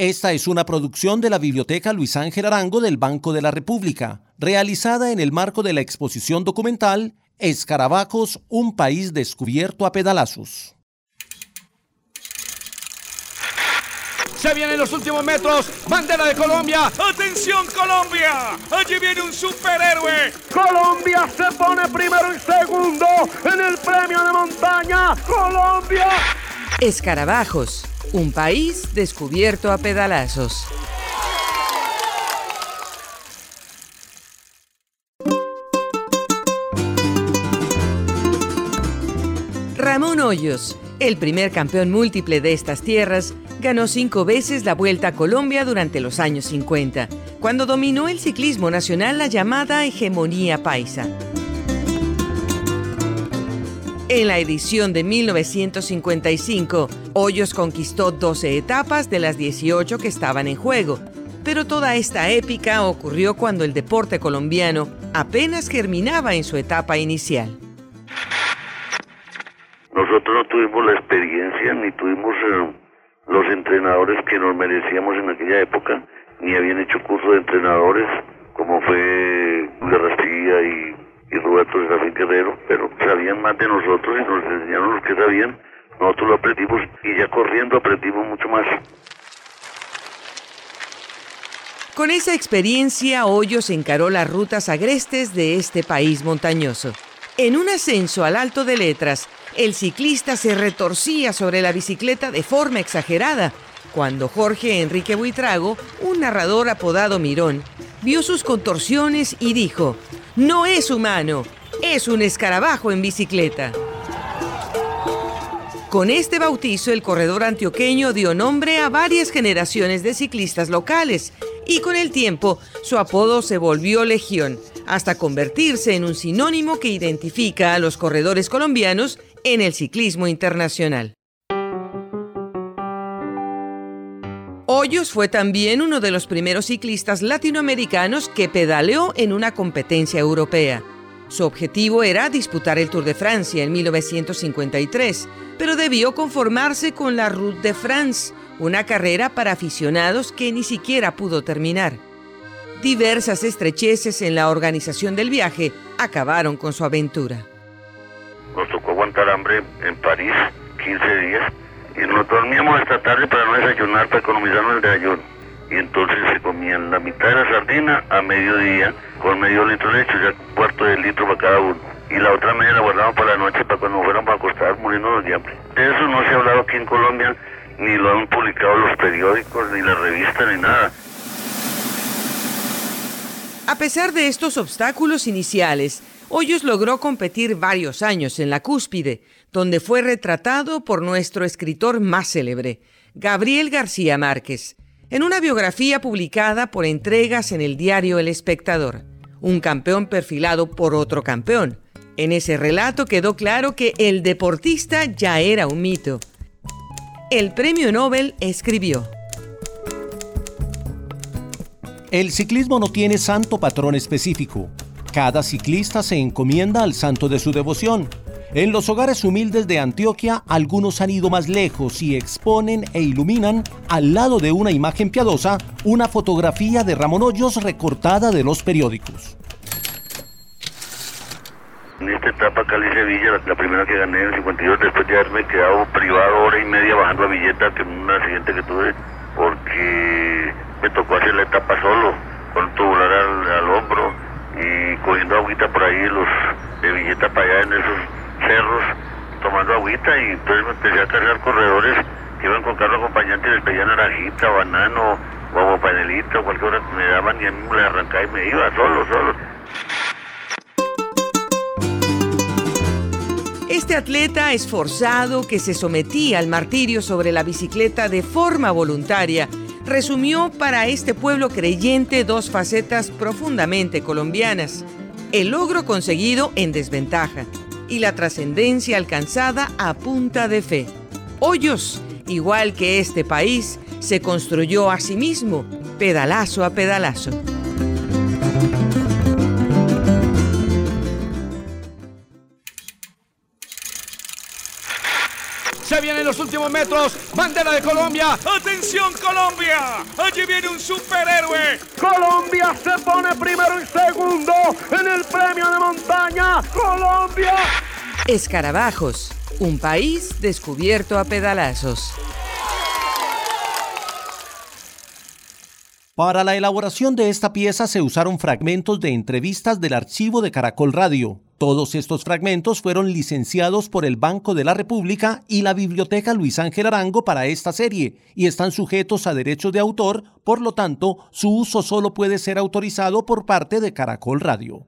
Esta es una producción de la Biblioteca Luis Ángel Arango del Banco de la República, realizada en el marco de la exposición documental Escarabajos, un país descubierto a pedalazos. Se vienen los últimos metros. Bandera de Colombia. ¡Atención, Colombia! Allí viene un superhéroe. Colombia se pone primero y segundo en el premio de montaña. ¡Colombia! Escarabajos, un país descubierto a pedalazos. Ramón Hoyos, el primer campeón múltiple de estas tierras, ganó cinco veces la Vuelta a Colombia durante los años 50, cuando dominó el ciclismo nacional la llamada hegemonía paisa. En la edición de 1955, Hoyos conquistó 12 etapas de las 18 que estaban en juego, pero toda esta épica ocurrió cuando el deporte colombiano apenas germinaba en su etapa inicial. Nosotros no tuvimos la experiencia ni tuvimos eh, los entrenadores que nos merecíamos en aquella época, ni habían hecho curso de entrenadores como fue Garrastilla y y Roberto Serafín Guerrero, pero sabían más de nosotros y nos enseñaron lo que sabían. Nosotros lo aprendimos y ya corriendo aprendimos mucho más. Con esa experiencia, Hoyos encaró las rutas agrestes de este país montañoso. En un ascenso al Alto de Letras, el ciclista se retorcía sobre la bicicleta de forma exagerada, cuando Jorge Enrique Buitrago, un narrador apodado Mirón, vio sus contorsiones y dijo, no es humano, es un escarabajo en bicicleta. Con este bautizo, el corredor antioqueño dio nombre a varias generaciones de ciclistas locales y con el tiempo su apodo se volvió legión, hasta convertirse en un sinónimo que identifica a los corredores colombianos en el ciclismo internacional. Hoyos fue también uno de los primeros ciclistas latinoamericanos que pedaleó en una competencia europea. Su objetivo era disputar el Tour de Francia en 1953, pero debió conformarse con la Route de France, una carrera para aficionados que ni siquiera pudo terminar. Diversas estrecheces en la organización del viaje acabaron con su aventura. Nos tocó aguantar hambre en París 15 días y nos dormíamos esta tarde para no desayunar, para economizarnos el desayuno. Y entonces se comían la mitad de la sardina a mediodía, con medio litro de leche, ya un cuarto de litro para cada uno. Y la otra media la guardamos para la noche, para cuando fueran para acostar, muriendo de hambre. De eso no se ha hablado aquí en Colombia, ni lo han publicado los periódicos, ni la revista, ni nada. A pesar de estos obstáculos iniciales, Hoyos logró competir varios años en la cúspide, donde fue retratado por nuestro escritor más célebre, Gabriel García Márquez, en una biografía publicada por entregas en el diario El Espectador, un campeón perfilado por otro campeón. En ese relato quedó claro que el deportista ya era un mito. El premio Nobel escribió. El ciclismo no tiene santo patrón específico. Cada ciclista se encomienda al santo de su devoción en los hogares humildes de Antioquia, algunos han ido más lejos y exponen e iluminan, al lado de una imagen piadosa, una fotografía de Ramón Hoyos recortada de los periódicos. En esta etapa Cali-Sevilla, la, primera que gané en el 52, después de haberme quedado privado hora y media bajando a Villeta, que un accidente que tuve, porque me tocó hacer la etapa solo, cogiendo agüita por ahí los de Villeta para allá en esos cerros tomando agüita y entonces me empecé a cargar corredores que iban con carro acompañante y les pedían naranjita, banano, o panelito, cualquier cosa que me daban y a mí me arrancaba y me iba solo, solo. Este atleta esforzado que se sometía al martirio sobre la bicicleta de forma voluntaria resumió para este pueblo creyente dos facetas profundamente colombianas. El logro conseguido en desventaja y la trascendencia alcanzada a punta de fe. Hoyos, igual que este país, se construyó a sí mismo, pedalazo a pedalazo. Se vienen los últimos metros. Bandera de Colombia. ¡Atención Colombia! Allí viene un superhéroe. Colombia se pone primero y segundo en el premio de montaña. Colombia. Escarabajos, un país descubierto a pedalazos. Para la elaboración de esta pieza se usaron fragmentos de entrevistas del archivo de Caracol Radio. Todos estos fragmentos fueron licenciados por el Banco de la República y la Biblioteca Luis Ángel Arango para esta serie y están sujetos a derechos de autor, por lo tanto, su uso solo puede ser autorizado por parte de Caracol Radio.